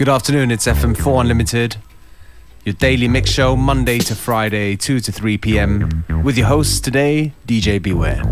Good afternoon, it's FM4 Unlimited, your daily mix show Monday to Friday, 2 to 3 p.m. With your hosts today, DJ Beware.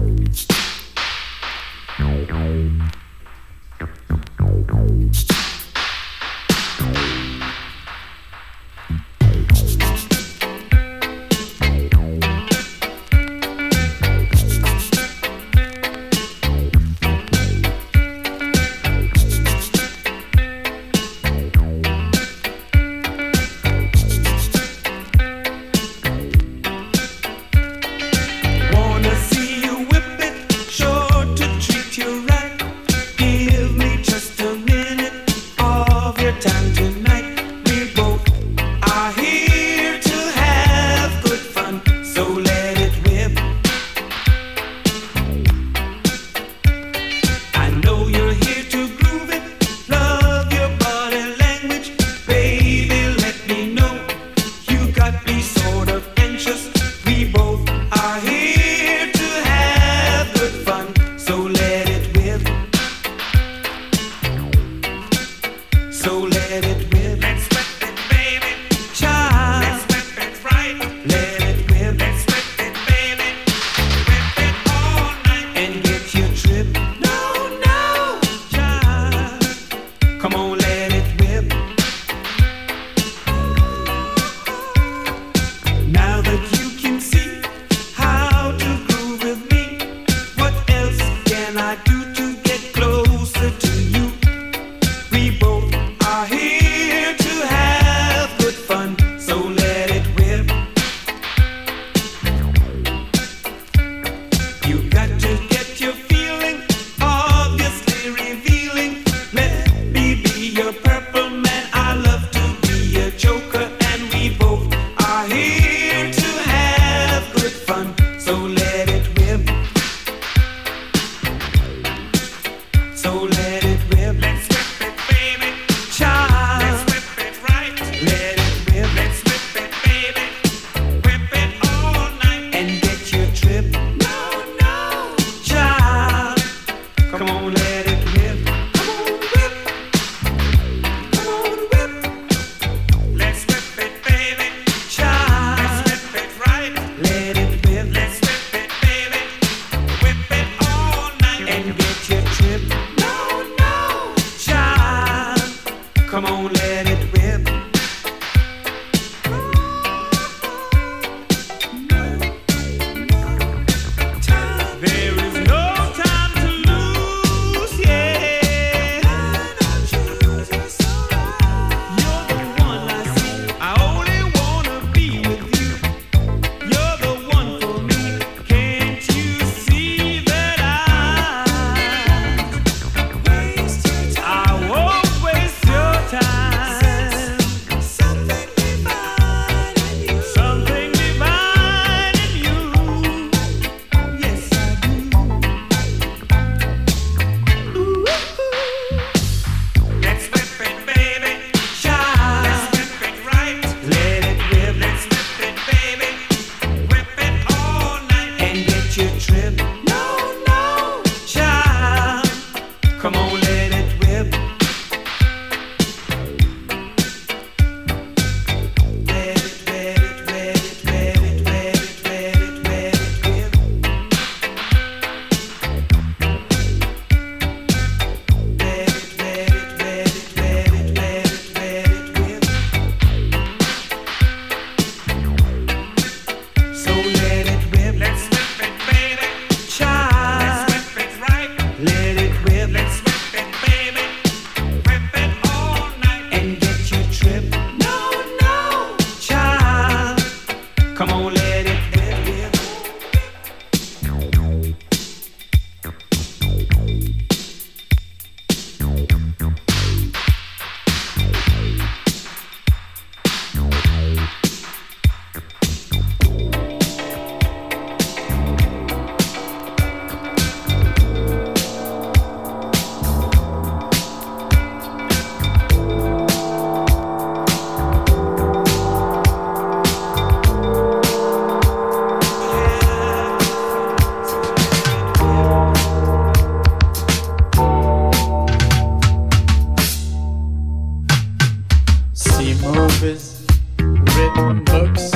Written books,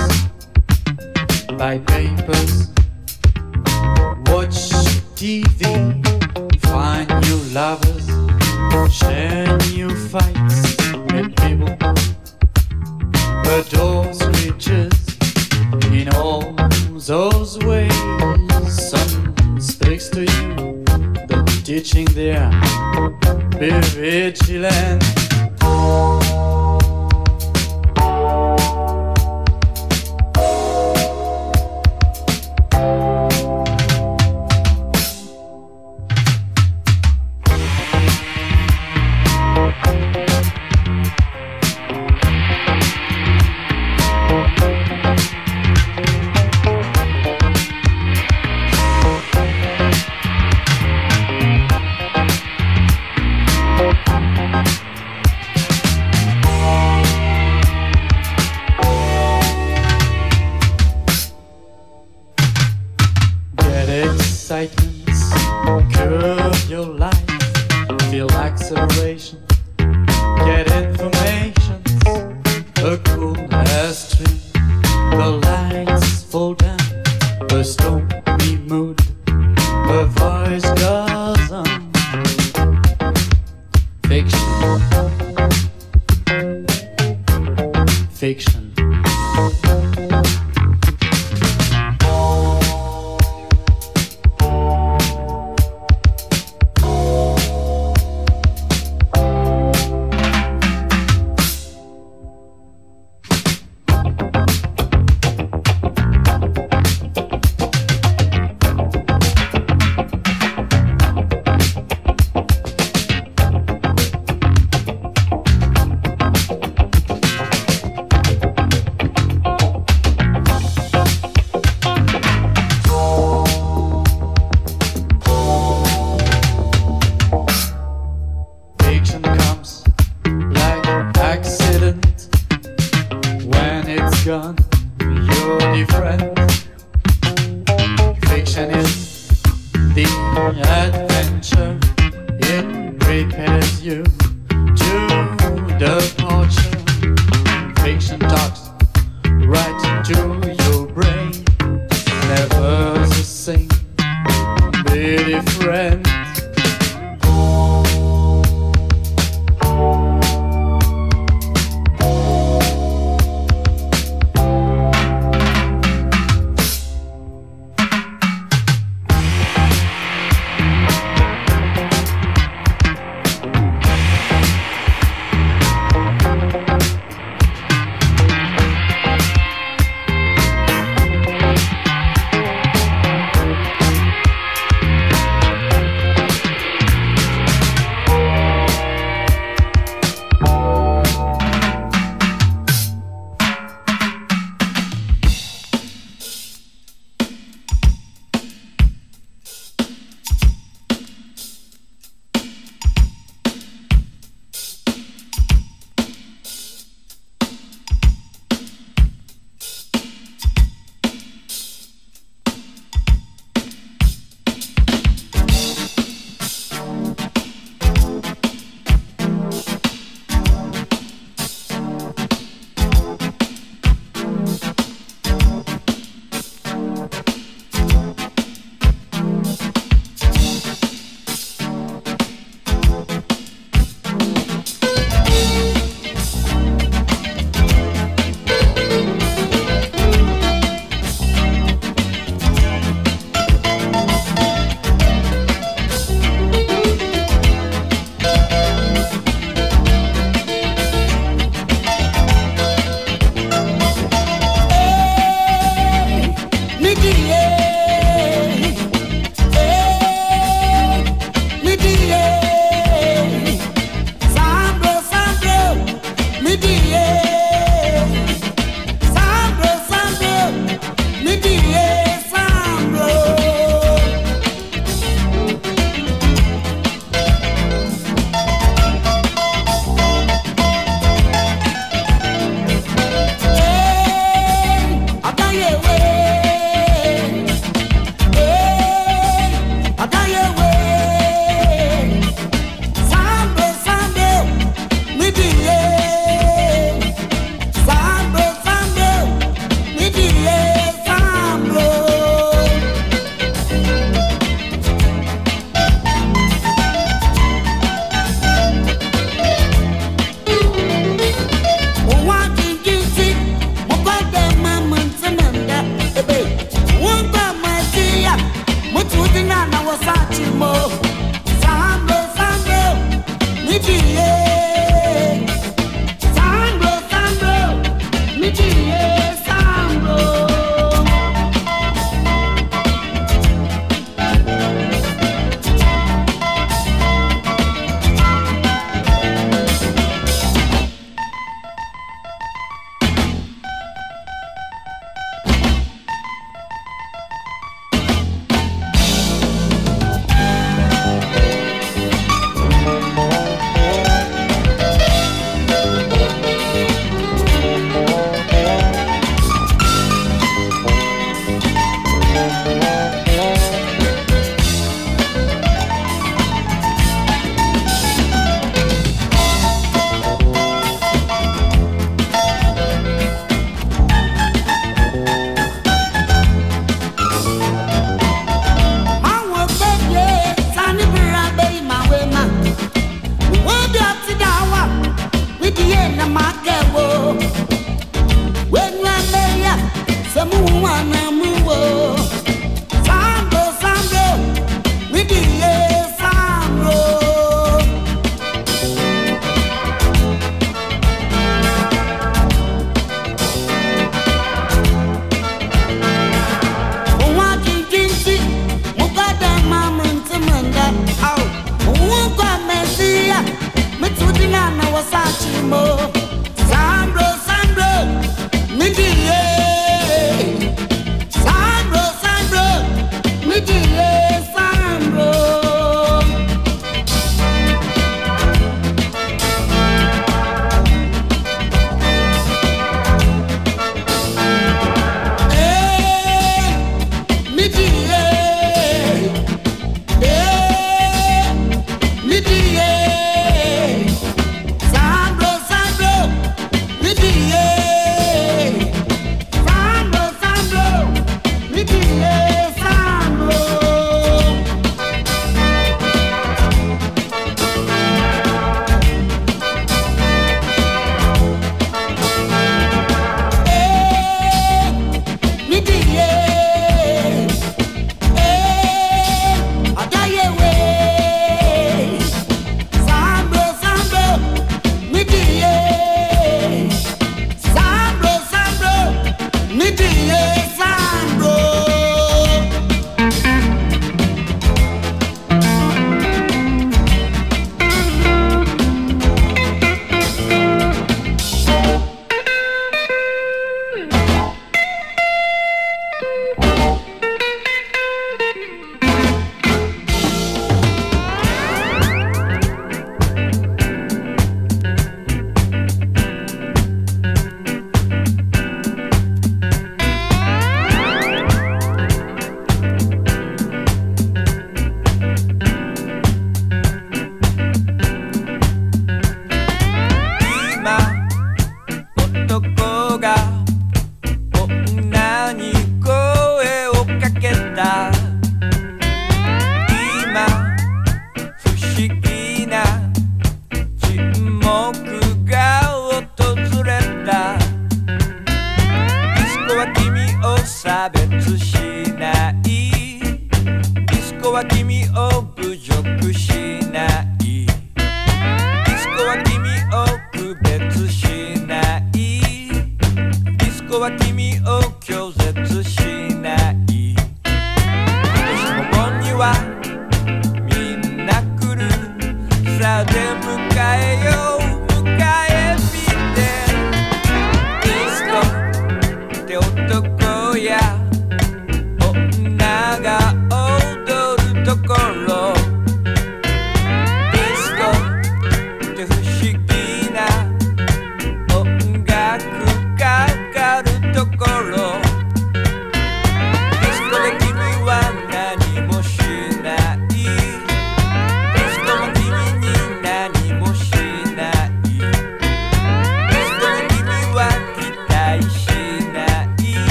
buy papers, watch TV, find new lovers, share new fights, meet people, adore riches in all those ways. Some speaks to you, the teaching there, be vigilant.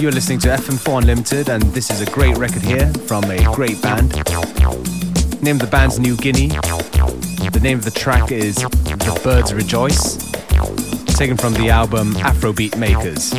You're listening to FM4 Unlimited, and this is a great record here from a great band. Name of the band's New Guinea. The name of the track is The Birds Rejoice, taken from the album Afrobeat Makers.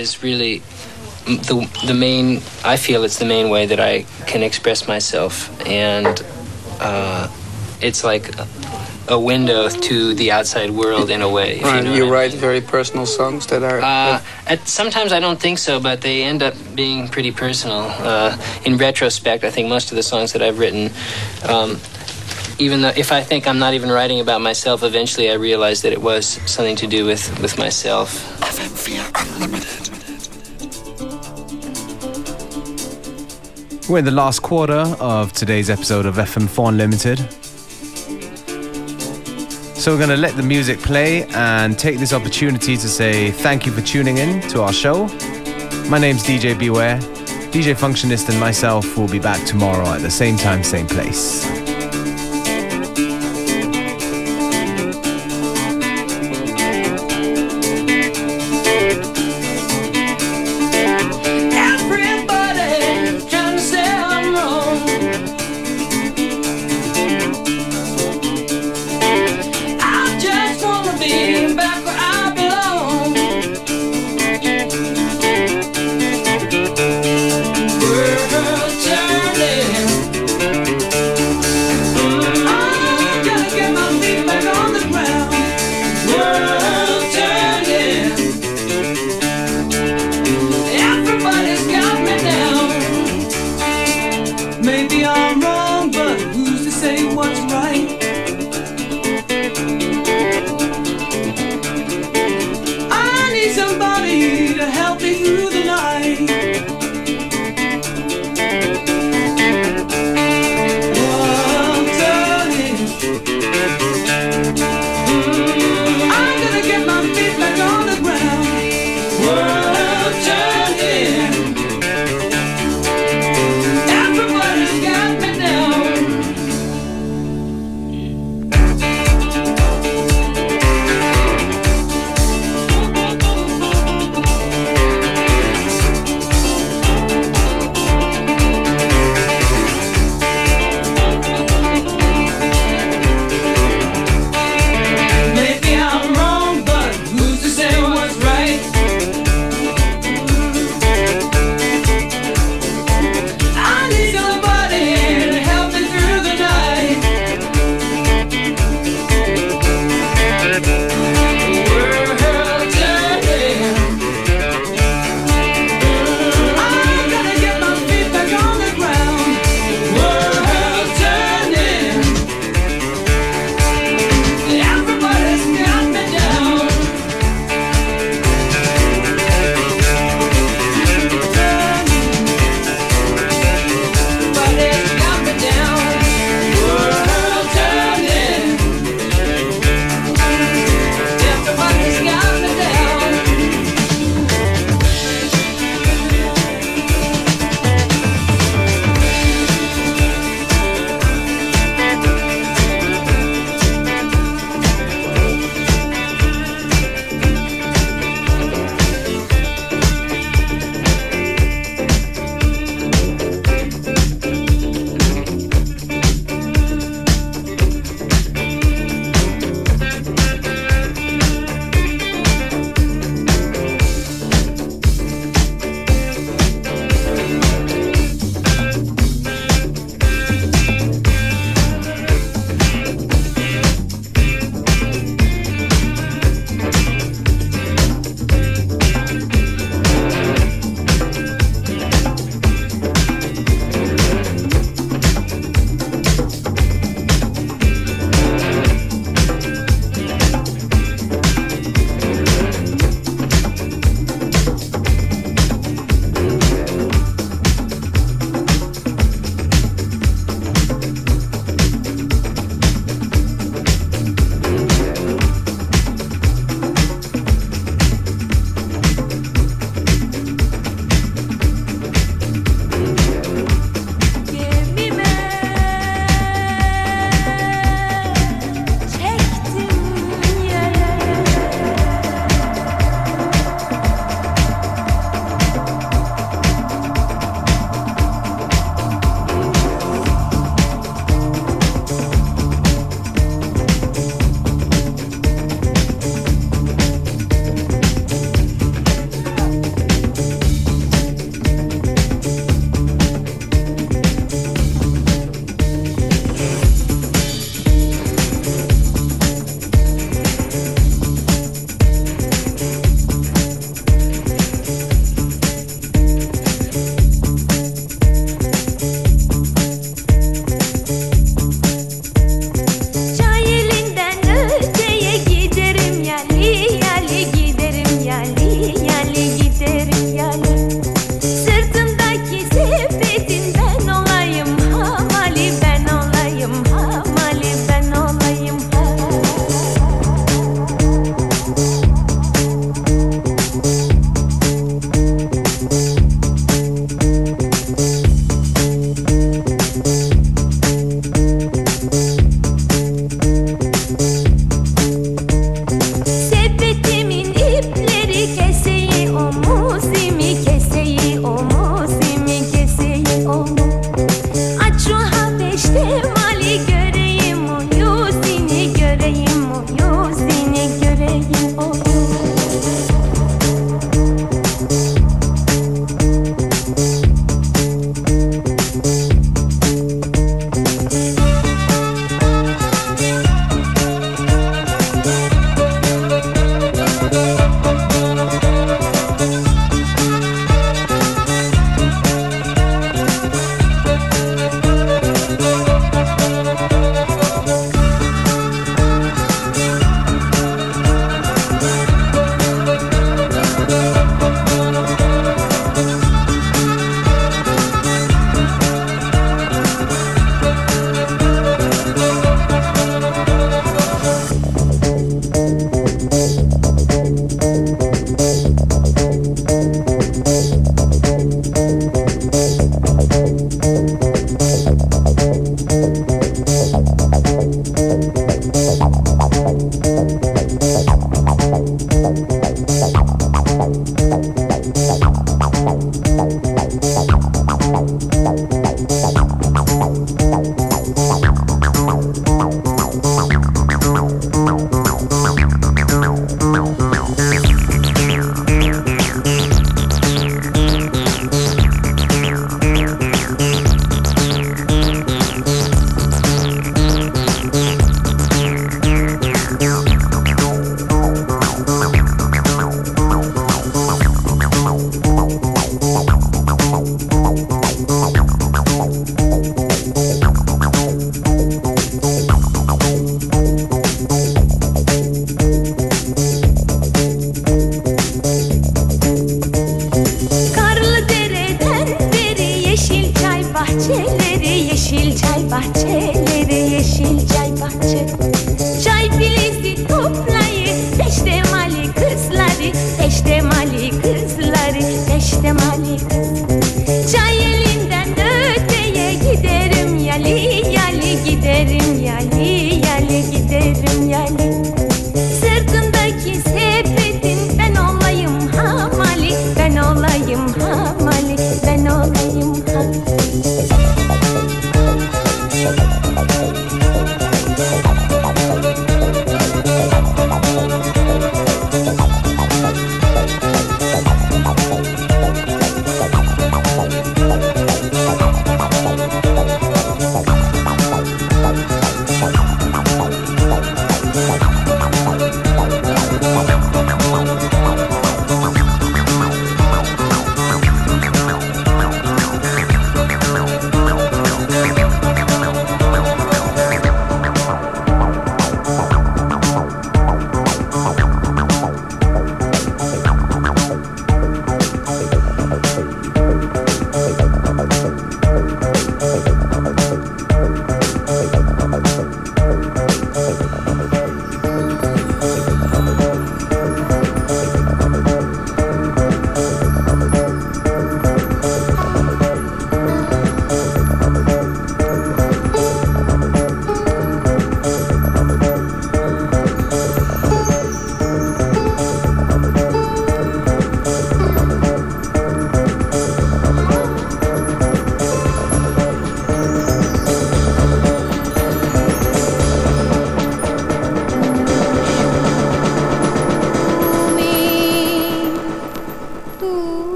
Is really the the main. I feel it's the main way that I can express myself, and uh, it's like a window to the outside world in a way. Right. You, know You, write mean. very personal songs that are. Uh, at, sometimes I don't think so, but they end up being pretty personal. Uh, in retrospect, I think most of the songs that I've written, um, even though if I think I'm not even writing about myself, eventually I realize that it was something to do with, with myself. We're in the last quarter of today's episode of FM4 Unlimited. So we're going to let the music play and take this opportunity to say thank you for tuning in to our show. My name's DJ Beware. DJ Functionist and myself will be back tomorrow at the same time, same place.